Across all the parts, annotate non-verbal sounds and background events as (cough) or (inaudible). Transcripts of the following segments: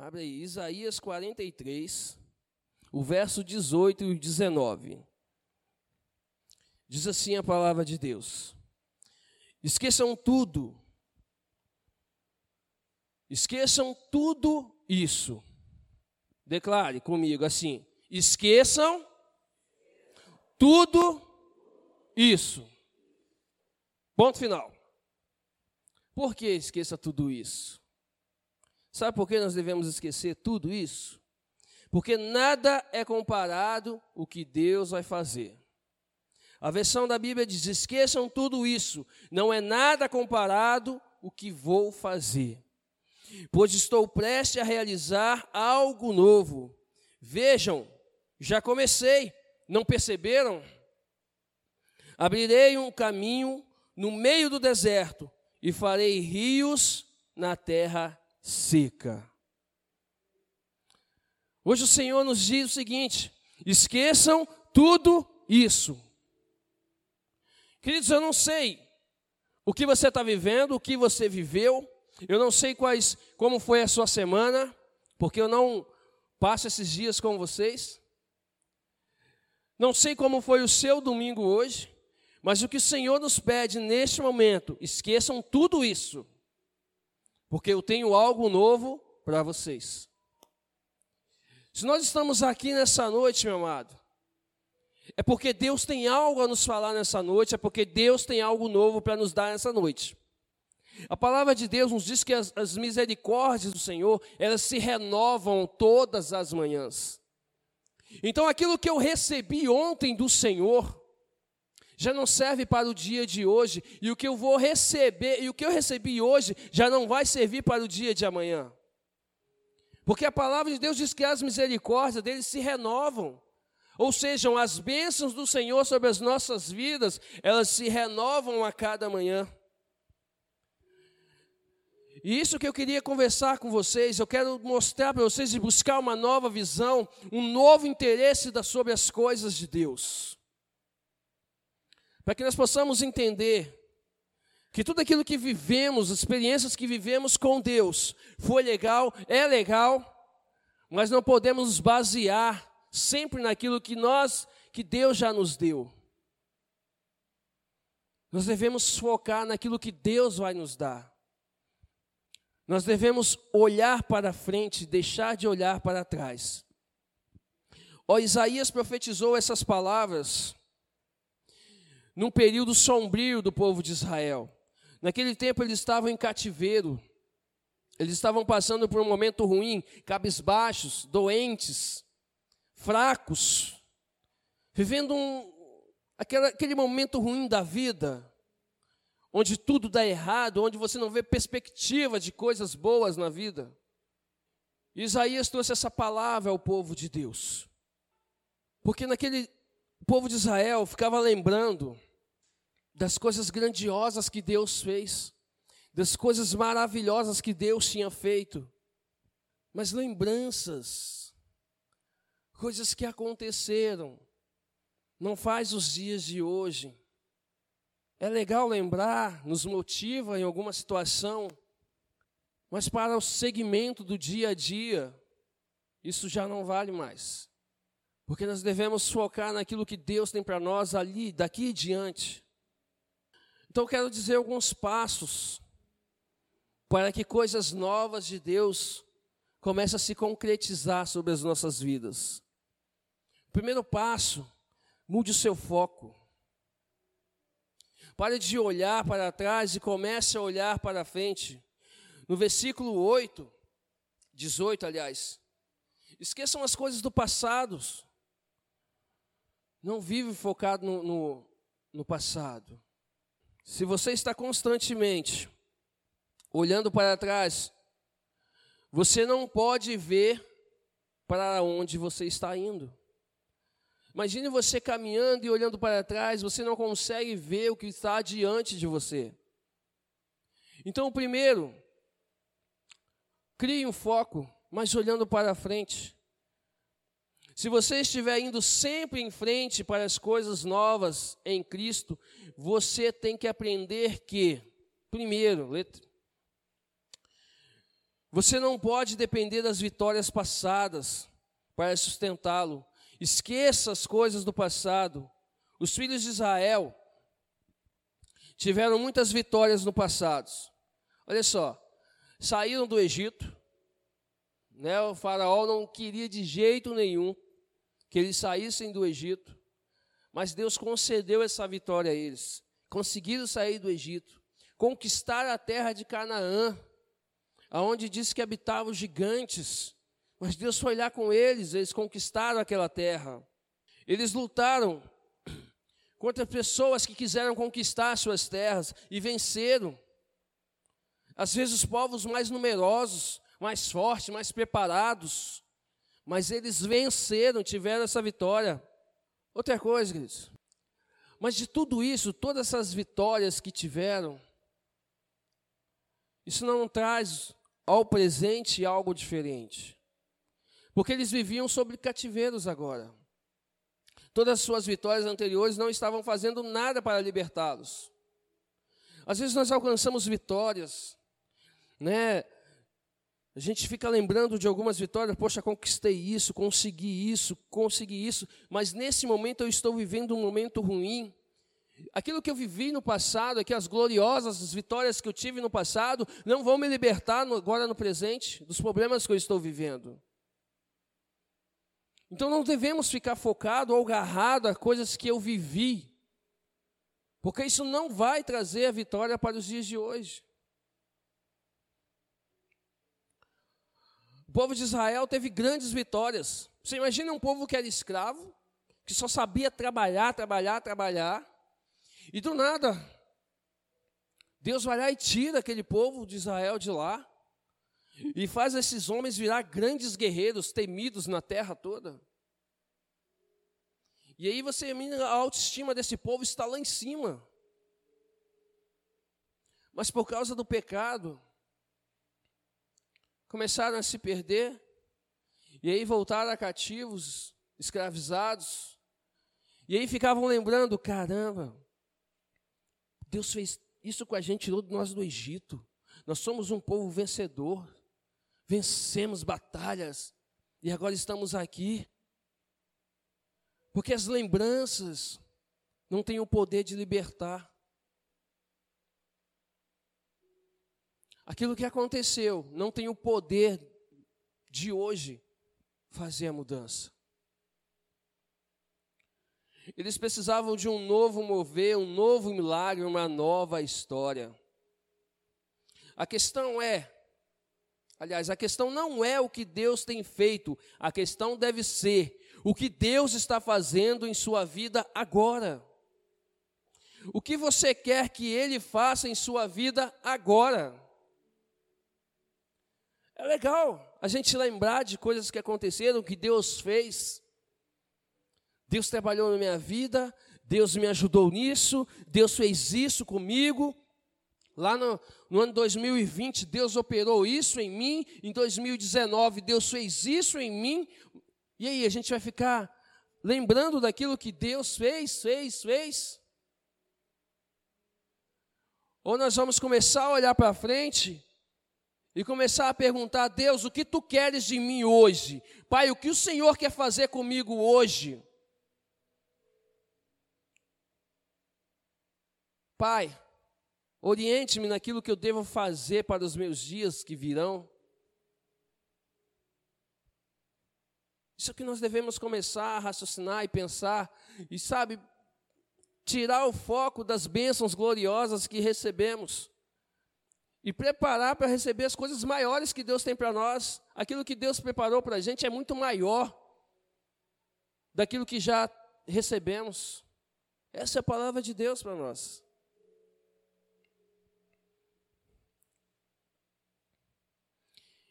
Abre aí, Isaías 43, o verso 18 e 19. Diz assim a palavra de Deus: Esqueçam tudo, esqueçam tudo isso. Declare comigo assim: esqueçam tudo isso. Ponto final. Por que esqueça tudo isso? Sabe por que nós devemos esquecer tudo isso? Porque nada é comparado o que Deus vai fazer. A versão da Bíblia diz: esqueçam tudo isso, não é nada comparado o que vou fazer. Pois estou prestes a realizar algo novo. Vejam, já comecei, não perceberam? Abrirei um caminho no meio do deserto e farei rios na terra seca. Hoje o Senhor nos diz o seguinte: esqueçam tudo isso. Queridos, eu não sei o que você está vivendo, o que você viveu, eu não sei quais, como foi a sua semana, porque eu não passo esses dias com vocês. Não sei como foi o seu domingo hoje, mas o que o Senhor nos pede neste momento, esqueçam tudo isso, porque eu tenho algo novo para vocês. Se nós estamos aqui nessa noite, meu amado, é porque Deus tem algo a nos falar nessa noite, é porque Deus tem algo novo para nos dar nessa noite. A palavra de Deus nos diz que as, as, misericórdias do Senhor, elas se renovam todas as manhãs. Então aquilo que eu recebi ontem do Senhor, já não serve para o dia de hoje, e o que eu vou receber, e o que eu recebi hoje, já não vai servir para o dia de amanhã. Porque a palavra de Deus diz que as misericórdias deles se renovam. Ou seja, as bênçãos do Senhor sobre as nossas vidas, elas se renovam a cada manhã. E isso que eu queria conversar com vocês, eu quero mostrar para vocês e buscar uma nova visão, um novo interesse sobre as coisas de Deus. Para que nós possamos entender que tudo aquilo que vivemos, as experiências que vivemos com Deus, foi legal, é legal, mas não podemos nos basear sempre naquilo que nós, que Deus já nos deu. Nós devemos focar naquilo que Deus vai nos dar. Nós devemos olhar para frente, deixar de olhar para trás. Ó, Isaías profetizou essas palavras num período sombrio do povo de Israel. Naquele tempo eles estavam em cativeiro, eles estavam passando por um momento ruim, cabisbaixos, doentes, fracos, vivendo um, aquele, aquele momento ruim da vida, onde tudo dá errado, onde você não vê perspectiva de coisas boas na vida. Isaías trouxe essa palavra ao povo de Deus, porque naquele povo de Israel ficava lembrando das coisas grandiosas que Deus fez, das coisas maravilhosas que Deus tinha feito, mas lembranças coisas que aconteceram, não faz os dias de hoje. É legal lembrar, nos motiva em alguma situação, mas para o segmento do dia a dia, isso já não vale mais. Porque nós devemos focar naquilo que Deus tem para nós ali, daqui em diante. Então quero dizer alguns passos para que coisas novas de Deus comecem a se concretizar sobre as nossas vidas. Primeiro passo, mude o seu foco. Pare de olhar para trás e comece a olhar para frente. No versículo 8, 18, aliás, esqueçam as coisas do passado. Não vive focado no, no, no passado. Se você está constantemente olhando para trás, você não pode ver para onde você está indo. Imagine você caminhando e olhando para trás, você não consegue ver o que está diante de você. Então, primeiro, crie um foco, mas olhando para frente. Se você estiver indo sempre em frente para as coisas novas em Cristo, você tem que aprender que, primeiro, letra, Você não pode depender das vitórias passadas para sustentá-lo. Esqueça as coisas do passado. Os filhos de Israel tiveram muitas vitórias no passado. Olha só, saíram do Egito, né, o faraó não queria de jeito nenhum que eles saíssem do Egito, mas Deus concedeu essa vitória a eles. Conseguiram sair do Egito, conquistar a terra de Canaã, aonde diz que habitavam gigantes, mas Deus foi lá com eles, eles conquistaram aquela terra. Eles lutaram (clears throat) contra pessoas que quiseram conquistar suas terras e venceram. Às vezes os povos mais numerosos, mais fortes, mais preparados, mas eles venceram, tiveram essa vitória. Outra coisa, queridos, mas de tudo isso, todas essas vitórias que tiveram, isso não traz ao presente algo diferente. Porque eles viviam sobre cativeiros agora. Todas as suas vitórias anteriores não estavam fazendo nada para libertá-los. Às vezes nós alcançamos vitórias, né? A gente fica lembrando de algumas vitórias, poxa, conquistei isso, consegui isso, consegui isso, mas nesse momento eu estou vivendo um momento ruim. Aquilo que eu vivi no passado, aquelas gloriosas as vitórias que eu tive no passado, não vão me libertar no, agora no presente dos problemas que eu estou vivendo. Então não devemos ficar focado ou agarrado a coisas que eu vivi, porque isso não vai trazer a vitória para os dias de hoje. Povo de Israel teve grandes vitórias. Você imagina um povo que era escravo, que só sabia trabalhar, trabalhar, trabalhar, e do nada, Deus vai lá e tira aquele povo de Israel de lá, e faz esses homens virar grandes guerreiros, temidos na terra toda. E aí você mira a autoestima desse povo está lá em cima. Mas por causa do pecado, começaram a se perder, e aí voltaram a cativos, escravizados, e aí ficavam lembrando: caramba, Deus fez isso com a gente, tirou nós do Egito, nós somos um povo vencedor, vencemos batalhas, e agora estamos aqui, porque as lembranças não têm o poder de libertar. Aquilo que aconteceu não tem o poder de hoje fazer a mudança. Eles precisavam de um novo mover, um novo milagre, uma nova história. A questão é, aliás, a questão não é o que Deus tem feito, a questão deve ser o que Deus está fazendo em sua vida agora. O que você quer que Ele faça em sua vida agora? É legal a gente lembrar de coisas que aconteceram, que Deus fez. Deus trabalhou na minha vida, Deus me ajudou nisso, Deus fez isso comigo. Lá no, no, ano 2020, Deus operou isso em mim. Em 2019, Deus fez isso em mim. E aí, a gente vai ficar lembrando daquilo que Deus fez, fez, fez? Ou nós vamos começar a olhar para frente e começar a perguntar a Deus: o que tu queres de mim hoje? Pai, o que o Senhor quer fazer comigo hoje? Pai, oriente-me naquilo que eu devo fazer para os meus dias que virão. Isso é que nós devemos começar a raciocinar e pensar, e sabe, tirar o foco das bênçãos gloriosas que recebemos e preparar para receber as coisas maiores que Deus tem para nós. Aquilo que Deus preparou para a gente é muito maior daquilo que já recebemos. Essa é a palavra de Deus para nós.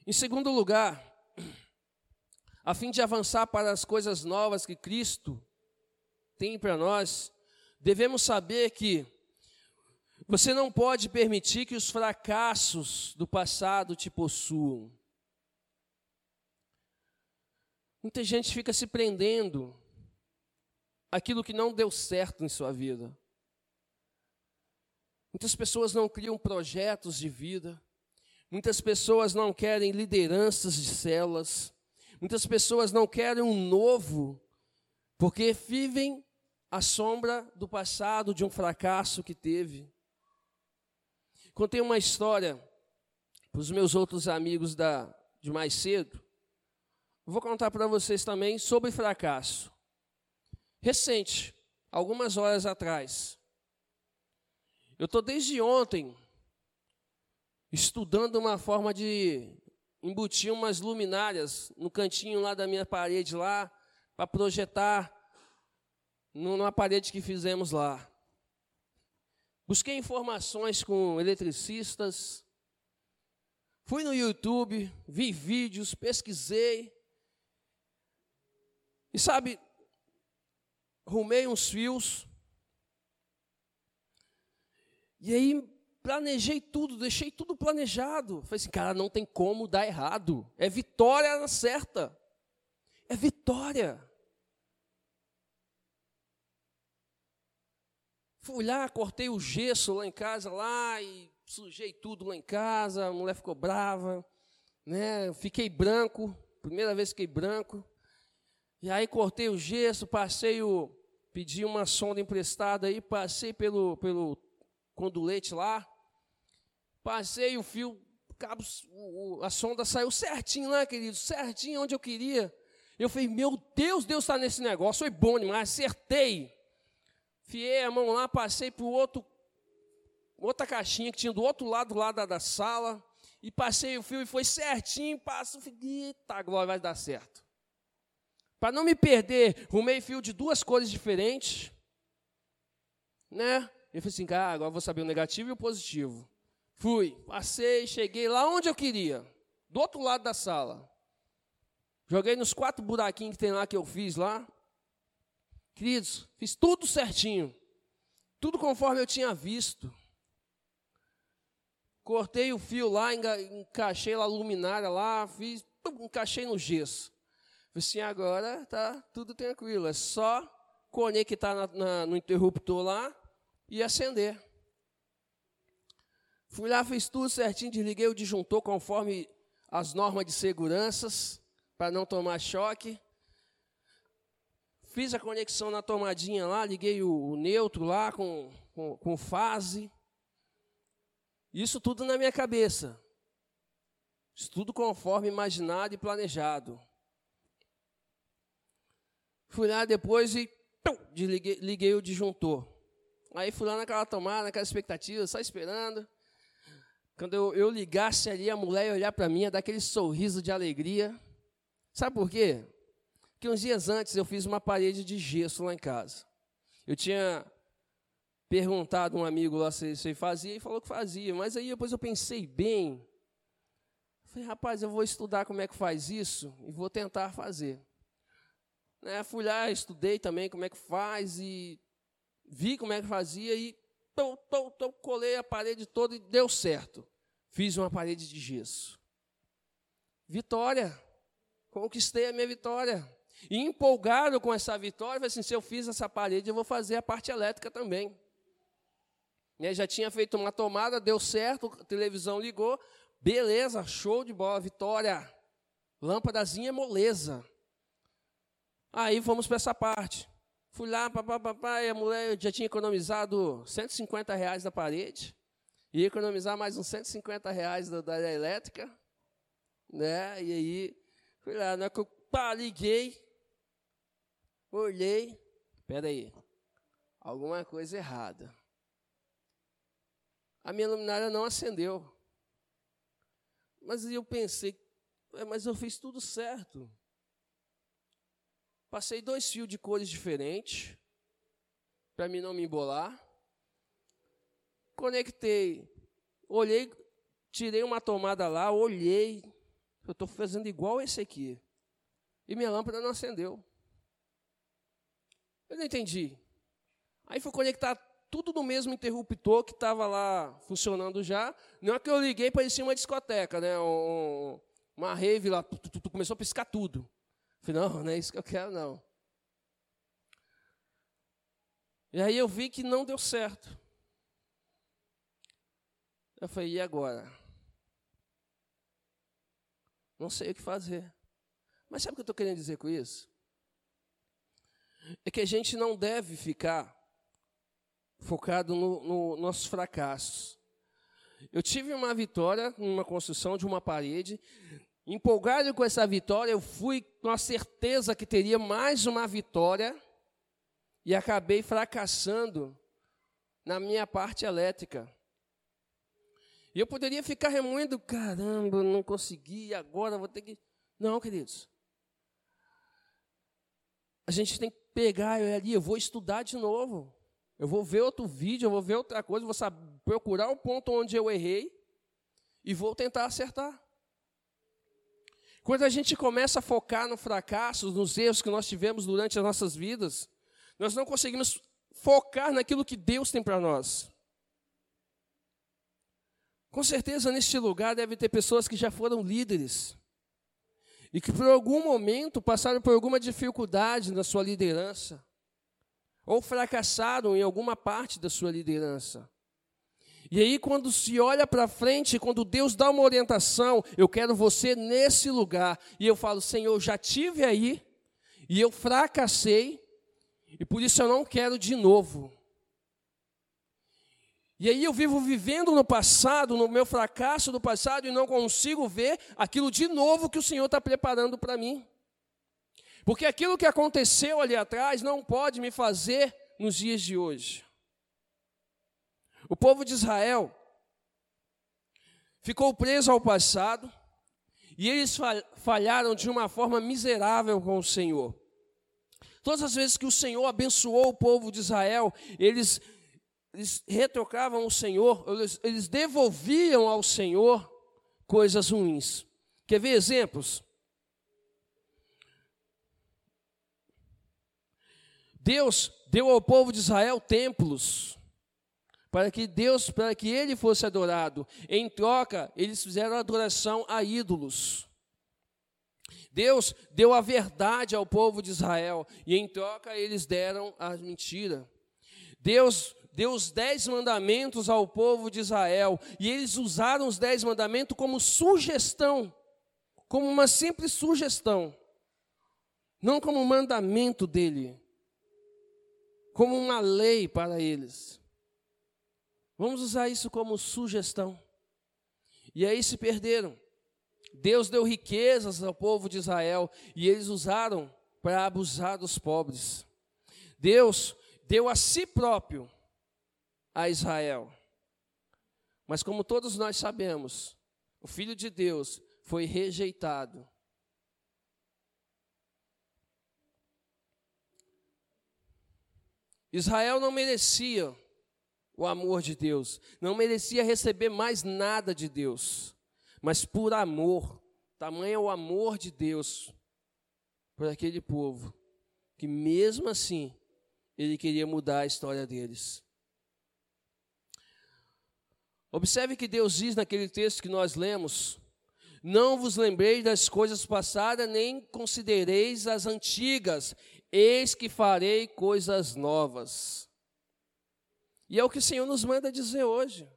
Em segundo lugar, a fim de avançar para as coisas novas que Cristo tem para nós, devemos saber que você não pode permitir que os fracassos do passado te possuam. Muita gente fica se prendendo aquilo que não deu certo em sua vida. Muitas pessoas não criam projetos de vida, Muitas pessoas não querem lideranças de células. Muitas pessoas não querem um novo, porque vivem à sombra do passado, de um fracasso que teve. Contei uma história para os meus outros amigos da, de mais cedo. Vou contar para vocês também sobre fracasso. Recente, algumas horas atrás. Eu estou desde ontem estudando uma forma de embutir umas luminárias no cantinho lá da minha parede lá, para projetar numa parede que fizemos lá. Busquei informações com eletricistas, fui no YouTube, vi vídeos, pesquisei. E sabe, rumei uns fios. E aí planejei tudo, deixei tudo planejado. Falei assim, cara, não tem como dar errado. É vitória certa. É vitória. Fui lá, cortei o gesso lá em casa lá e sujei tudo lá em casa. A mulher ficou brava, né? Fiquei branco, primeira vez fiquei branco. E aí cortei o gesso, passei o pedi uma sonda emprestada aí, passei pelo pelo condulete lá. Passei o fio, cabo, a sonda saiu certinho lá, querido, certinho onde eu queria. Eu falei, meu Deus, Deus está nesse negócio, foi bom demais, acertei. Fiei a mão lá, passei para outro, outra caixinha que tinha do outro lado lá da, da sala, e passei o fio e foi certinho, passo, eita, glória, vai dar certo. Para não me perder, rumei fio de duas cores diferentes, né? Eu falei assim, cara, agora vou saber o negativo e o positivo. Fui, passei, cheguei lá onde eu queria, do outro lado da sala. Joguei nos quatro buraquinhos que tem lá que eu fiz lá. Queridos, fiz tudo certinho. Tudo conforme eu tinha visto. Cortei o fio lá, encaixei lá a luminária lá, fiz, encaixei no gesso. Falei assim, agora tá tudo tranquilo, é só conectar na, na, no interruptor lá e acender. Fui lá, fiz tudo certinho, desliguei o disjuntor conforme as normas de seguranças, para não tomar choque. Fiz a conexão na tomadinha lá, liguei o, o neutro lá com, com, com fase. Isso tudo na minha cabeça. Isso tudo conforme imaginado e planejado. Fui lá depois e desliguei, liguei o disjuntor. Aí fui lá naquela tomada, naquela expectativa, só esperando. Quando eu, eu ligasse ali, a mulher ia olhar para mim, ia dar aquele sorriso de alegria. Sabe por quê? Porque uns dias antes eu fiz uma parede de gesso lá em casa. Eu tinha perguntado a um amigo lá se, se fazia e falou que fazia. Mas aí depois eu pensei bem. Falei, rapaz, eu vou estudar como é que faz isso e vou tentar fazer. Né, fui lá, estudei também como é que faz e vi como é que fazia e colei a parede toda e deu certo. Fiz uma parede de gesso. Vitória. Conquistei a minha vitória. E empolgado com essa vitória, assim, se eu fiz essa parede, eu vou fazer a parte elétrica também. E já tinha feito uma tomada, deu certo, a televisão ligou, beleza, show de bola, vitória. Lâmpadazinha moleza. Aí vamos para essa parte. Fui lá, papapá, e a mulher já tinha economizado 150 reais da parede. Ia economizar mais uns 150 reais da, da elétrica. Né? E aí, fui lá, na que eu pá, liguei, olhei, espera aí, alguma coisa errada. A minha luminária não acendeu. Mas eu pensei, mas eu fiz tudo certo. Passei dois fios de cores diferentes, para mim não me embolar. Conectei, olhei, tirei uma tomada lá, olhei, eu estou fazendo igual esse aqui. E minha lâmpada não acendeu. Eu não entendi. Aí fui conectar tudo no mesmo interruptor que estava lá funcionando já. Não é que eu liguei, parecia uma discoteca, né? Um, uma rave lá, tu, tu, tu, começou a piscar tudo. Falei, não, não é isso que eu quero, não. E aí eu vi que não deu certo. Eu falei, e agora? não sei o que fazer. Mas sabe o que eu estou querendo dizer com isso? É que a gente não deve ficar focado nos no nossos fracassos. Eu tive uma vitória numa construção de uma parede. Empolgado com essa vitória, eu fui com a certeza que teria mais uma vitória e acabei fracassando na minha parte elétrica. E eu poderia ficar remoendo, caramba, não consegui, agora vou ter que. Não, queridos. A gente tem que pegar eu ali, eu vou estudar de novo. Eu vou ver outro vídeo, eu vou ver outra coisa, vou saber, procurar o ponto onde eu errei e vou tentar acertar. Quando a gente começa a focar no fracasso, nos erros que nós tivemos durante as nossas vidas, nós não conseguimos focar naquilo que Deus tem para nós. Com certeza, neste lugar deve ter pessoas que já foram líderes, e que por algum momento passaram por alguma dificuldade na sua liderança, ou fracassaram em alguma parte da sua liderança. E aí, quando se olha para frente, quando Deus dá uma orientação, eu quero você nesse lugar, e eu falo, Senhor, já tive aí, e eu fracassei, e por isso eu não quero de novo. E aí eu vivo vivendo no passado, no meu fracasso do passado, e não consigo ver aquilo de novo que o Senhor está preparando para mim. Porque aquilo que aconteceu ali atrás não pode me fazer nos dias de hoje. O povo de Israel ficou preso ao passado e eles falharam de uma forma miserável com o Senhor. Todas as vezes que o Senhor abençoou o povo de Israel, eles eles retrocavam o Senhor, eles, eles devolviam ao Senhor coisas ruins. Quer ver exemplos? Deus deu ao povo de Israel templos para que Deus, para que ele fosse adorado. Em troca, eles fizeram adoração a ídolos. Deus deu a verdade ao povo de Israel e em troca eles deram a mentira. Deus deu os dez mandamentos ao povo de Israel, e eles usaram os dez mandamentos como sugestão, como uma simples sugestão, não como um mandamento dele, como uma lei para eles. Vamos usar isso como sugestão. E aí se perderam. Deus deu riquezas ao povo de Israel e eles usaram para abusar dos pobres. Deus deu a si próprio a Israel. Mas como todos nós sabemos, o Filho de Deus foi rejeitado. Israel não merecia o amor de Deus, não merecia receber mais nada de Deus, mas por amor, tamanho é o amor de Deus por aquele povo, que mesmo assim ele queria mudar a história deles. Observe que Deus diz naquele texto que nós lemos: Não vos lembreis das coisas passadas, nem considereis as antigas, eis que farei coisas novas. E é o que o Senhor nos manda dizer hoje.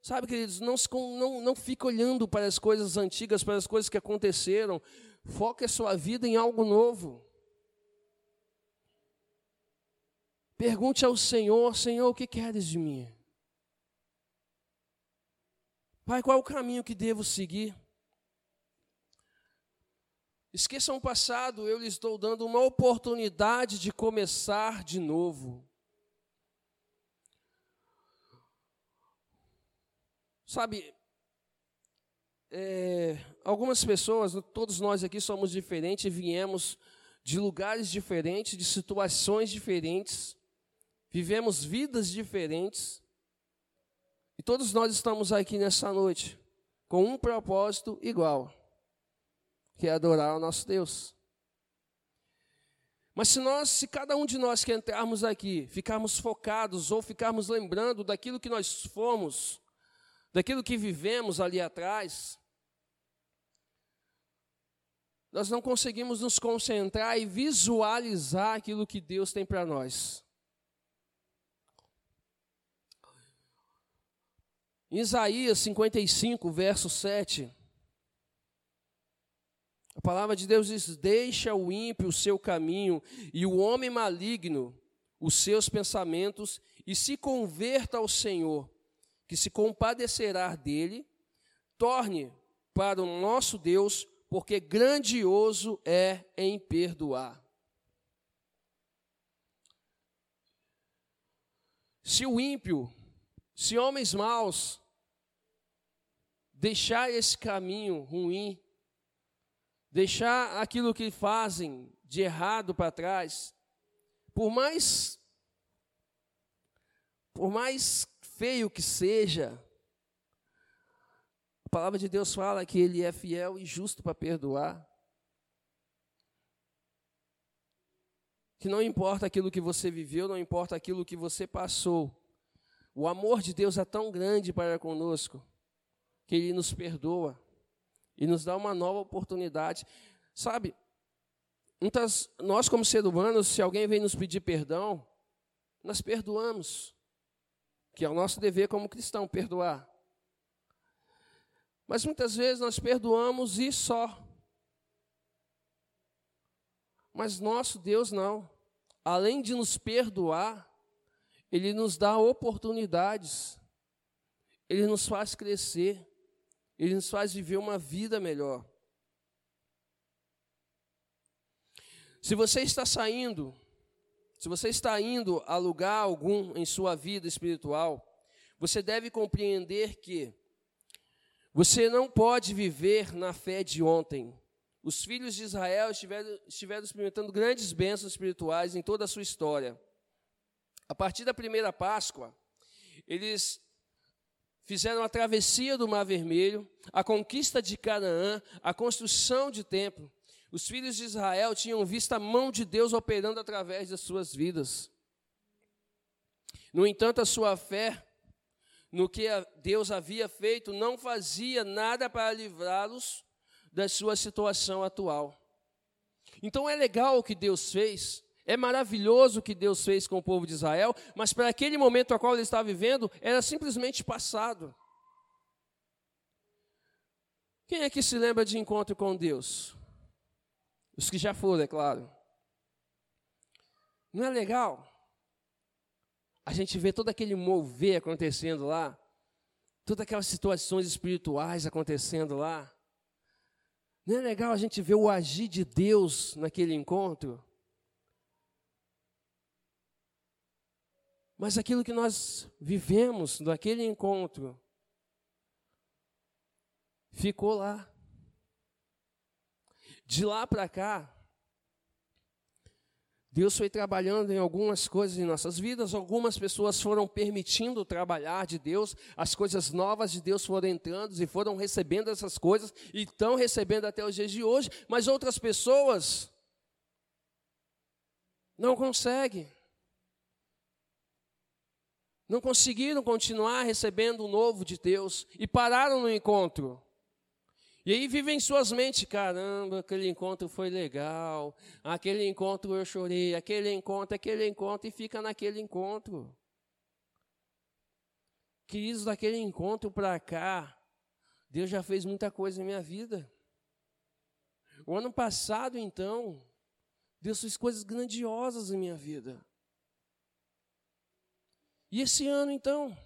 Sabe, queridos, não, não, não fique olhando para as coisas antigas, para as coisas que aconteceram. Foque a sua vida em algo novo. Pergunte ao Senhor: Senhor, o que queres de mim? Pai, qual é o caminho que devo seguir? Esqueçam o passado, eu lhes estou dando uma oportunidade de começar de novo. Sabe, é, algumas pessoas, todos nós aqui somos diferentes, viemos de lugares diferentes, de situações diferentes. Vivemos vidas diferentes. E todos nós estamos aqui nessa noite com um propósito igual, que é adorar o nosso Deus. Mas se nós, se cada um de nós que entrarmos aqui, ficarmos focados ou ficarmos lembrando daquilo que nós fomos, daquilo que vivemos ali atrás, nós não conseguimos nos concentrar e visualizar aquilo que Deus tem para nós. Isaías 55, verso 7, A palavra de Deus diz: Deixa o ímpio o seu caminho e o homem maligno os seus pensamentos e se converta ao Senhor, que se compadecerá dele, torne para o nosso Deus, porque grandioso é em perdoar. Se o ímpio, se homens maus deixar esse caminho ruim, deixar aquilo que fazem de errado para trás, por mais por mais feio que seja, a palavra de Deus fala que ele é fiel e justo para perdoar. Que não importa aquilo que você viveu, não importa aquilo que você passou, o amor de Deus é tão grande para conosco que Ele nos perdoa e nos dá uma nova oportunidade. Sabe, muitas, nós como seres humanos, se alguém vem nos pedir perdão, nós perdoamos, que é o nosso dever como cristão, perdoar. Mas muitas vezes nós perdoamos e só. Mas nosso Deus não. Além de nos perdoar, Ele nos dá oportunidades, Ele nos faz crescer, Ele nos faz viver uma vida melhor. Se você está saindo, se você está indo a lugar algum em sua vida espiritual, você deve compreender que você não pode viver na fé de ontem. Os filhos de Israel estiveram, estiveram experimentando grandes bênçãos espirituais em toda a sua história. A partir da primeira Páscoa, eles fizeram a travessia do Mar Vermelho, a conquista de Canaã, a construção de templo. Os filhos de Israel tinham visto a mão de Deus operando através das suas vidas. No entanto, a sua fé no que Deus havia feito não fazia nada para livrá-los da sua situação atual. Então é legal o que Deus fez, é maravilhoso o que Deus fez com o povo de Israel, mas para aquele momento a qual ele estava vivendo, era simplesmente passado. Quem é que se lembra de encontro com Deus? Os que já foram, é claro. Não é legal? A gente vê todo aquele mover acontecendo lá, todas aquelas situações espirituais acontecendo lá. Não é legal a gente ver o agir de Deus naquele encontro? Mas aquilo que nós vivemos naquele encontro ficou lá. De lá para cá, Deus foi trabalhando em algumas coisas em nossas vidas, algumas pessoas foram permitindo trabalhar de Deus, as coisas novas de Deus foram entrando e foram recebendo essas coisas e estão recebendo até os dias de hoje, mas outras pessoas não conseguem. Não conseguiram continuar recebendo o novo de Deus e pararam no encontro. E aí vive em suas mentes, caramba, aquele encontro foi legal, aquele encontro eu chorei, aquele encontro, aquele encontro, e fica naquele encontro. Queridos, daquele encontro para cá, Deus já fez muita coisa em minha vida. O ano passado, então, Deus fez coisas grandiosas em minha vida. E esse ano, então,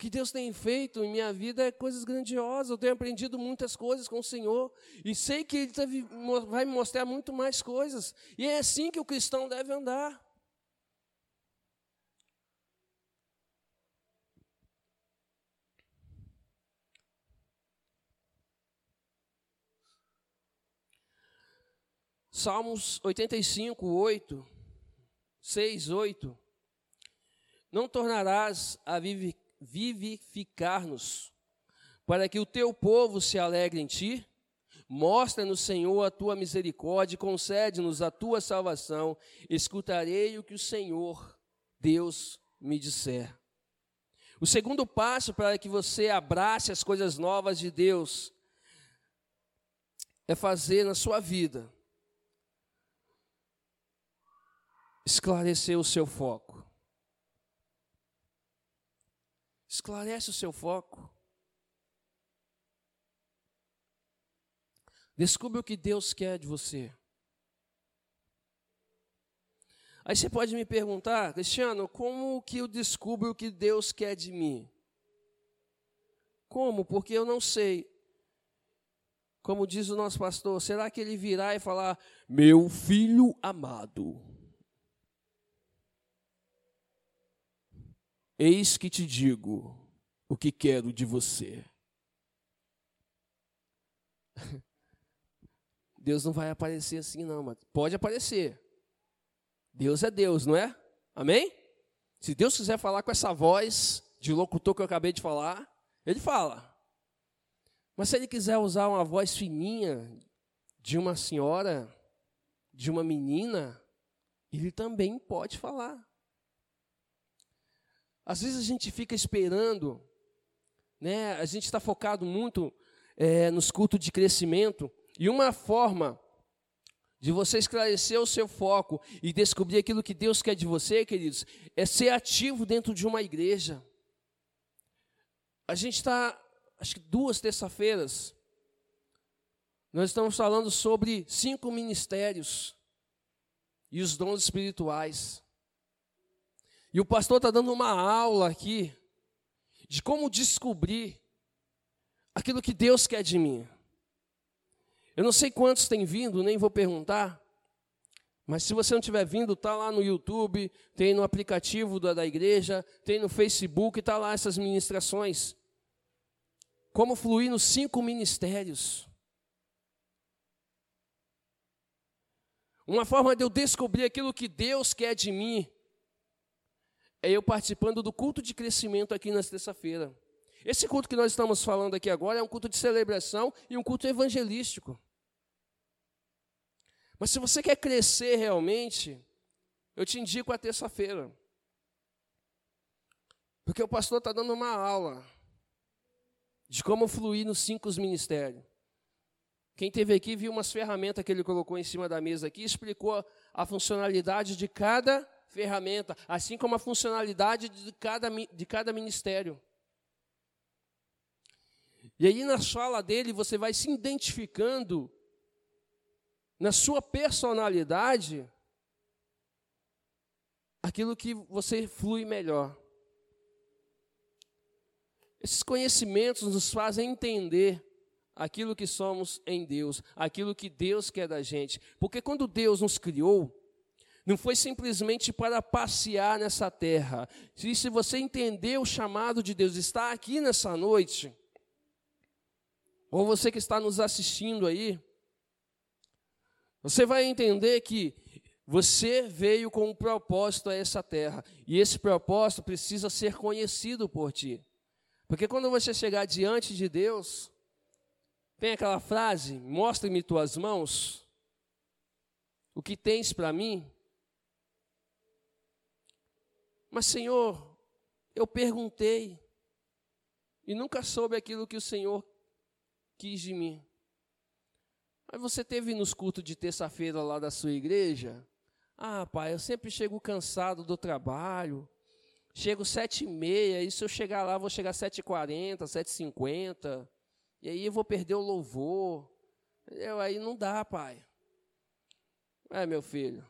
que Deus tem feito em minha vida é coisas grandiosas. Eu tenho aprendido muitas coisas com o Senhor e sei que Ele vai me mostrar muito mais coisas. E é assim que o cristão deve andar. Salmos 85, 8, 6, 8. Não tornarás a vivificar-nos, para que o teu povo se alegre em ti. Mostra-nos, Senhor, a tua misericórdia e concede-nos a tua salvação. Escutarei o que o Senhor, Deus, me disser. O segundo passo para que você abrace as coisas novas de Deus é fazer na sua vida esclarecer o seu foco. Esclarece o seu foco. Descubra o que Deus quer de você. Aí você pode me perguntar, Cristiano, como que eu descubro o que Deus quer de mim? Como? Porque eu não sei. Como diz o nosso pastor, será que ele virá e falar: Meu filho amado, eis que te digo o que quero de você? (laughs) Deus não vai aparecer assim, não, mas pode aparecer. Deus é Deus, não é? Amém? Se Deus quiser falar com essa voz de locutor que eu acabei de falar, Ele fala. Mas se Ele quiser usar uma voz fininha de uma senhora, de uma menina, Ele também pode falar. Às vezes a gente fica esperando, né? A gente está focado muito é, nos cultos de crescimento e uma forma de você esclarecer o seu foco e descobrir aquilo que Deus quer de você, queridos, é ser ativo dentro de uma igreja. A gente está, acho que duas terça-feiras, nós estamos falando sobre cinco ministérios e os dons espirituais. E o pastor está dando uma aula aqui de como descobrir aquilo que Deus quer de mim. Eu não sei quantos têm vindo, nem vou perguntar. Mas se você não tiver vindo, está lá no YouTube, tem no aplicativo da, da igreja, tem no Facebook, está lá essas ministrações. Como fluir nos cinco ministérios. Uma forma de eu descobrir aquilo que Deus quer de mim é eu participando do culto de crescimento aqui na terça-feira. Esse culto que nós estamos falando aqui agora é um culto de celebração e um culto evangelístico. Mas se você quer crescer realmente, eu te indico a terça-feira. Porque o pastor está dando uma aula de como fluir nos cinco ministérios. Quem teve aqui viu umas ferramentas que ele colocou em cima da mesa aqui, explicou a funcionalidade de cada ferramenta, assim como a funcionalidade de cada, de cada ministério. E aí na fala dele você vai se identificando na sua personalidade aquilo que você flui melhor. Esses conhecimentos nos fazem entender aquilo que somos em Deus, aquilo que Deus quer da gente. Porque quando Deus nos criou, não foi simplesmente para passear nessa terra. E se você entender o chamado de Deus, está aqui nessa noite, ou você que está nos assistindo aí, você vai entender que você veio com um propósito a essa terra, e esse propósito precisa ser conhecido por ti. Porque quando você chegar diante de Deus, tem aquela frase: Mostre-me tuas mãos, o que tens para mim. Mas, Senhor, eu perguntei e nunca soube aquilo que o Senhor quis de mim. Mas você teve nos cultos de terça-feira lá da sua igreja? Ah, pai, eu sempre chego cansado do trabalho. Chego sete e meia, e se eu chegar lá, vou chegar sete e quarenta, sete e cinquenta. E aí eu vou perder o louvor. Eu, aí não dá, pai. É, meu filho.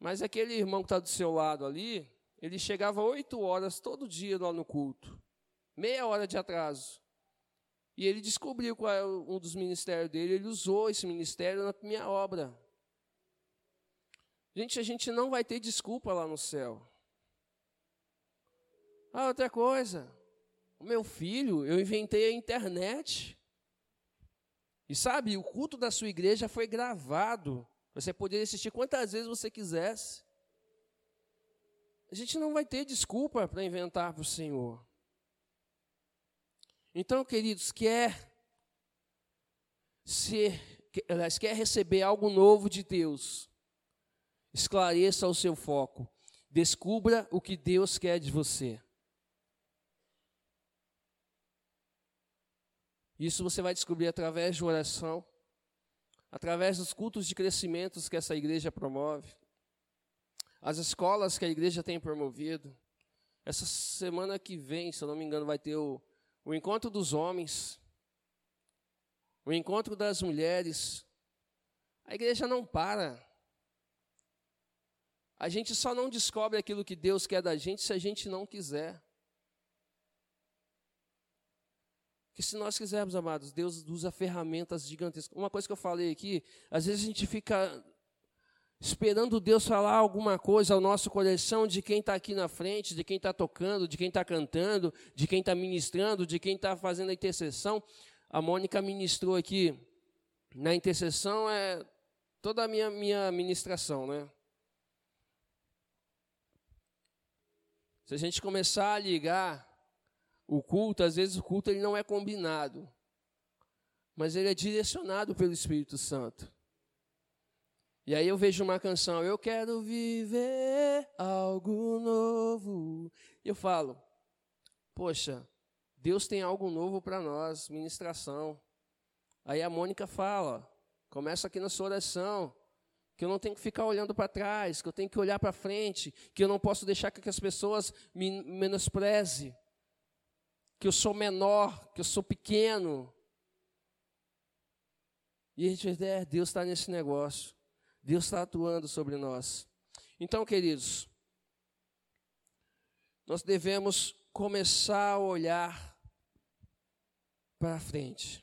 Mas aquele irmão que está do seu lado ali, ele chegava oito horas todo dia lá no culto. Meia hora de atraso. E ele descobriu qual é um dos ministérios dele, ele usou esse ministério na minha obra. Gente, a gente não vai ter desculpa lá no céu. Ah, outra coisa. O meu filho, eu inventei a internet. E sabe, o culto da sua igreja foi gravado. Você poderia assistir quantas vezes você quisesse. A gente não vai ter desculpa para inventar para o Senhor. Então, queridos, quer ser, quer receber algo novo de Deus, esclareça o seu foco, descubra o que Deus quer de você. Isso você vai descobrir através de oração, através dos cultos de crescimento que essa igreja promove, as escolas que a igreja tem promovido. Essa semana que vem, se eu não me engano, vai ter o o encontro dos homens. o encontro das mulheres, a igreja não para. A gente só não descobre aquilo que Deus quer da gente se a gente não quiser. Que se nós quisermos, amados, Deus usa ferramentas gigantescas. Uma coisa que eu falei aqui, às vezes a gente fica esperando Deus falar alguma coisa ao nosso coração de quem está aqui na frente, de quem está tocando, de quem está cantando, de quem está ministrando, de quem está fazendo a intercessão. A Mônica ministrou aqui na intercessão é toda a minha, minha ministração, né? Se a gente começar a ligar o culto, às vezes o culto ele não é combinado, mas ele é direcionado pelo Espírito Santo. E aí eu vejo uma canção, eu quero viver algo novo. E eu falo, poxa, Deus tem algo novo para nós, ministração. Aí a Mônica fala, começa aqui na sua oração, que eu não tenho que ficar olhando para trás, que eu tenho que olhar para frente, que eu não posso deixar que as pessoas me menosprezem, que eu sou menor, que eu sou pequeno. E a gente é, Deus está nesse negócio. Deus está atuando sobre nós. Então, queridos, nós devemos começar a olhar para frente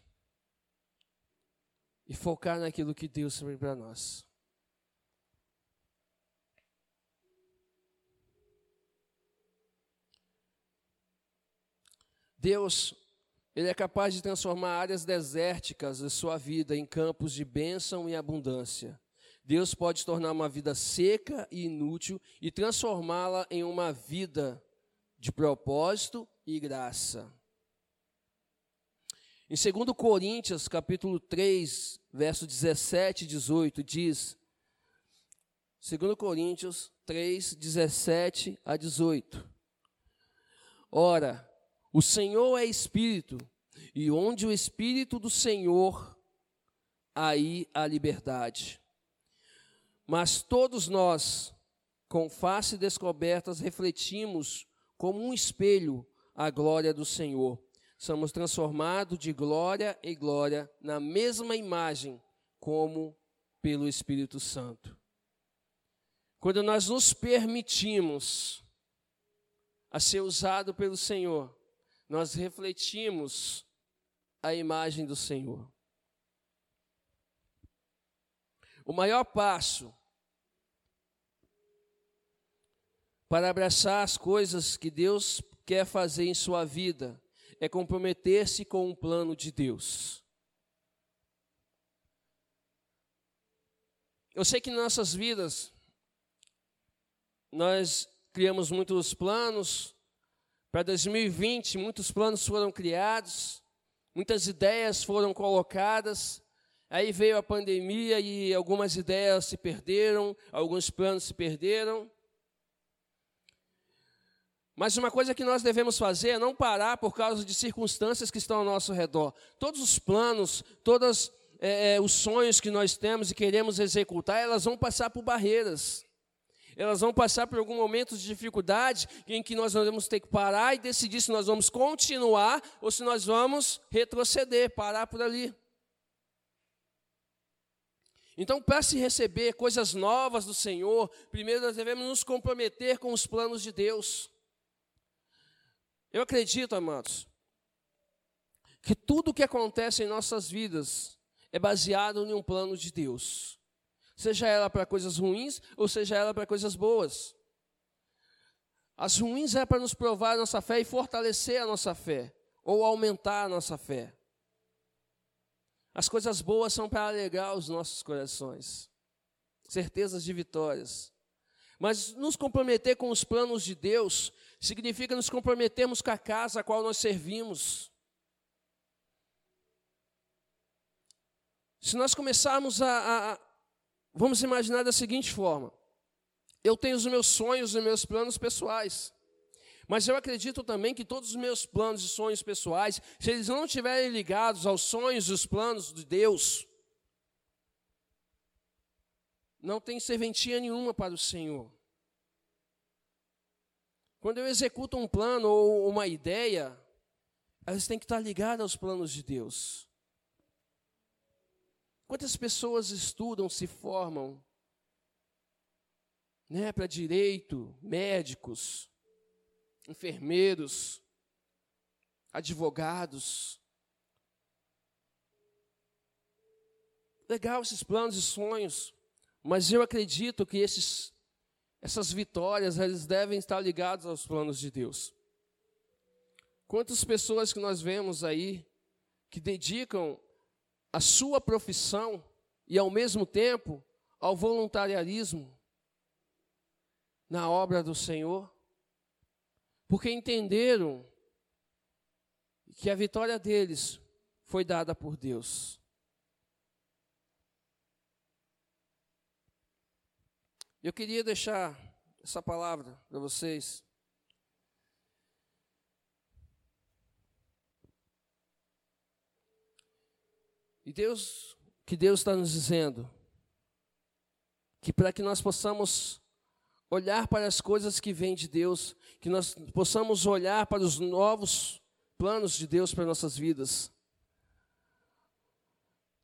e focar naquilo que Deus tem para nós. Deus, Ele é capaz de transformar áreas desérticas da sua vida em campos de bênção e abundância. Deus pode tornar uma vida seca e inútil e transformá-la em uma vida de propósito e graça. Em 2 Coríntios, capítulo 3, verso 17 e 18, diz: 2 Coríntios 3, 17 a 18. Ora, o Senhor é Espírito, e onde o Espírito do Senhor, aí há liberdade. Mas todos nós, com face descobertas, refletimos como um espelho a glória do Senhor. Somos transformados de glória em glória na mesma imagem, como pelo Espírito Santo. Quando nós nos permitimos a ser usado pelo Senhor, nós refletimos a imagem do Senhor. O maior passo para abraçar as coisas que Deus quer fazer em sua vida é comprometer-se com o plano de Deus. Eu sei que em nossas vidas nós criamos muitos planos. Para 2020, muitos planos foram criados, muitas ideias foram colocadas. Aí veio a pandemia e algumas ideias se perderam, alguns planos se perderam. Mas uma coisa que nós devemos fazer é não parar por causa de circunstâncias que estão ao nosso redor. Todos os planos, todos é, é, os sonhos que nós temos e queremos executar, elas vão passar por barreiras. Elas vão passar por algum momento de dificuldade em que nós vamos ter que parar e decidir se nós vamos continuar ou se nós vamos retroceder, parar por ali. Então, para se receber coisas novas do Senhor, primeiro nós devemos nos comprometer com os planos de Deus. Eu acredito, amados, que tudo o que acontece em nossas vidas é baseado em um plano de Deus. Seja ela para coisas ruins ou seja ela para coisas boas. As ruins é para nos provar a nossa fé e fortalecer a nossa fé, ou aumentar a nossa fé. As coisas boas são para alegrar os nossos corações, certezas de vitórias. Mas nos comprometer com os planos de Deus significa nos comprometermos com a casa a qual nós servimos. Se nós começarmos a, a, Vamos imaginar da seguinte forma: eu tenho os meus sonhos e meus planos pessoais. Mas eu acredito também que todos os meus planos e sonhos pessoais, se eles não estiverem ligados aos sonhos e os planos de Deus, não tem serventia nenhuma para o Senhor. Quando eu executo um plano ou uma ideia, elas têm que estar ligadas aos planos de Deus. Quantas pessoas estudam, se formam, né, para direito, médicos, enfermeiros, advogados. Legal esses planos e sonhos, mas eu acredito que esses, essas vitórias eles devem estar ligados aos planos de Deus. Quantas pessoas que nós vemos aí que dedicam a sua profissão e ao mesmo tempo ao voluntariarismo na obra do Senhor, porque entenderam que a vitória deles foi dada por Deus. Eu queria deixar essa palavra para vocês. E Deus, que Deus está nos dizendo, que para que nós possamos olhar para as coisas que vêm de Deus, que nós possamos olhar para os novos planos de Deus para nossas vidas.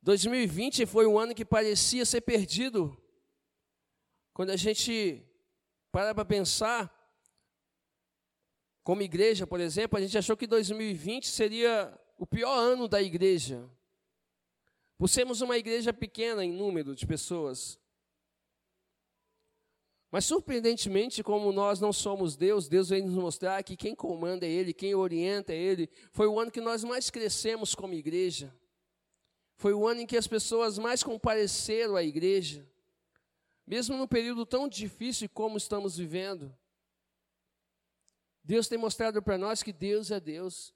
2020 foi um ano que parecia ser perdido. Quando a gente para para pensar, como igreja, por exemplo, a gente achou que 2020 seria o pior ano da igreja. Por sermos uma igreja pequena em número de pessoas. Mas surpreendentemente, como nós não somos Deus, Deus vem nos mostrar que quem comanda é Ele, quem orienta é Ele. Foi o ano que nós mais crescemos como igreja. Foi o ano em que as pessoas mais compareceram à igreja. Mesmo num período tão difícil como estamos vivendo. Deus tem mostrado para nós que Deus é Deus.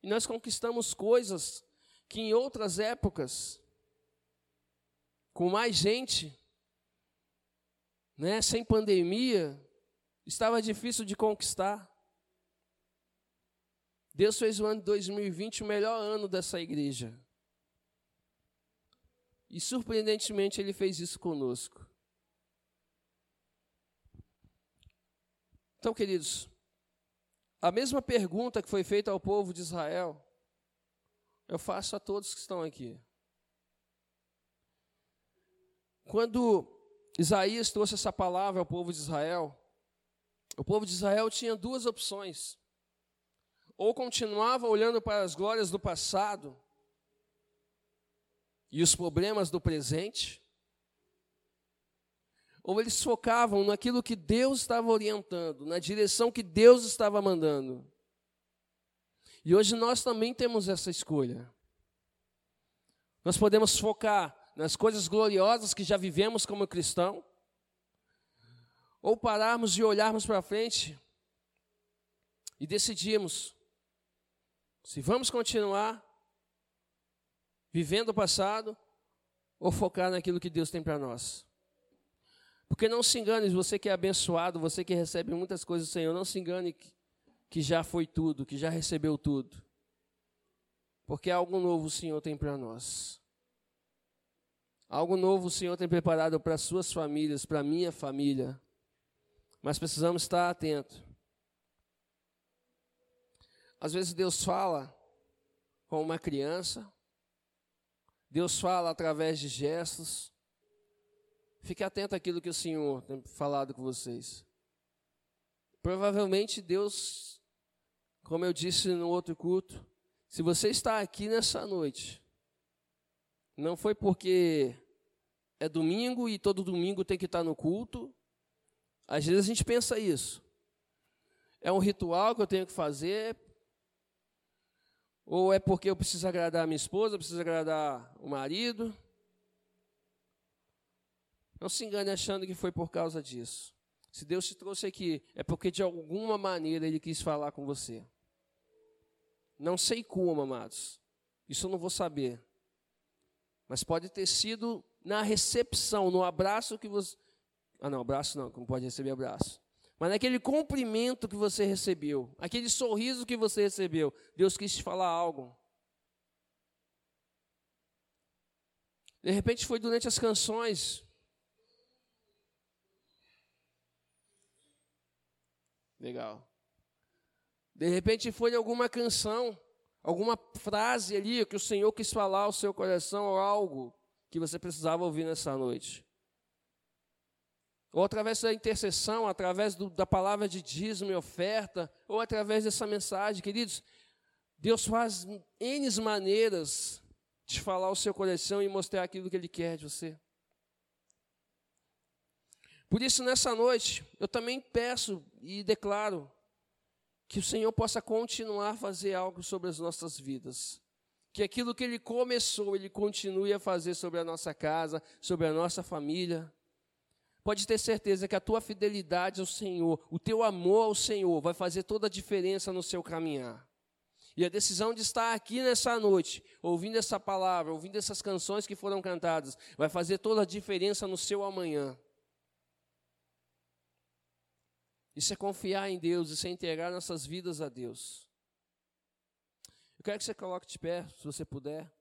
E nós conquistamos coisas que em outras épocas, com mais gente, né, sem pandemia, estava difícil de conquistar. Deus fez o ano de 2020 o melhor ano dessa igreja. E surpreendentemente ele fez isso conosco. Então, queridos, a mesma pergunta que foi feita ao povo de Israel, eu faço a todos que estão aqui. Quando Isaías trouxe essa palavra ao povo de Israel. O povo de Israel tinha duas opções. Ou continuava olhando para as glórias do passado e os problemas do presente, ou eles focavam naquilo que Deus estava orientando, na direção que Deus estava mandando. E hoje nós também temos essa escolha. Nós podemos focar nas coisas gloriosas que já vivemos como cristão, ou pararmos e olharmos para frente e decidirmos se vamos continuar vivendo o passado ou focar naquilo que Deus tem para nós. Porque não se engane, você que é abençoado, você que recebe muitas coisas do Senhor, não se engane que, que já foi tudo, que já recebeu tudo. Porque algo novo o Senhor tem para nós. Algo novo o Senhor tem preparado para suas famílias, para minha família. Mas precisamos estar atentos. Às vezes Deus fala com uma criança, Deus fala através de gestos. Fique atento àquilo que o Senhor tem falado com vocês. Provavelmente Deus, como eu disse no outro culto, se você está aqui nessa noite, não foi porque é domingo e todo domingo tem que estar no culto. Às vezes a gente pensa isso. É um ritual que eu tenho que fazer. Ou é porque eu preciso agradar a minha esposa, eu preciso agradar o marido. Não se engane achando que foi por causa disso. Se Deus te trouxe aqui, é porque de alguma maneira Ele quis falar com você. Não sei como, amados. Isso eu não vou saber. Mas pode ter sido na recepção, no abraço que você. Ah, não, abraço não, não pode receber abraço. Mas naquele cumprimento que você recebeu, aquele sorriso que você recebeu, Deus quis te falar algo. De repente foi durante as canções. Legal. De repente foi alguma canção, alguma frase ali que o Senhor quis falar ao seu coração ou algo que você precisava ouvir nessa noite. Ou através da intercessão, através do, da palavra de dízimo e oferta, ou através dessa mensagem, queridos, Deus faz N maneiras de falar o seu coração e mostrar aquilo que Ele quer de você. Por isso, nessa noite, eu também peço e declaro que o Senhor possa continuar a fazer algo sobre as nossas vidas. Que aquilo que Ele começou, Ele continue a fazer sobre a nossa casa, sobre a nossa família. Pode ter certeza que a tua fidelidade ao Senhor, o teu amor ao Senhor, vai fazer toda a diferença no seu caminhar. E a decisão de estar aqui nessa noite, ouvindo essa palavra, ouvindo essas canções que foram cantadas, vai fazer toda a diferença no seu amanhã. Isso é confiar em Deus, isso é entregar nossas vidas a Deus. Eu quero que você coloque de pé, se você puder.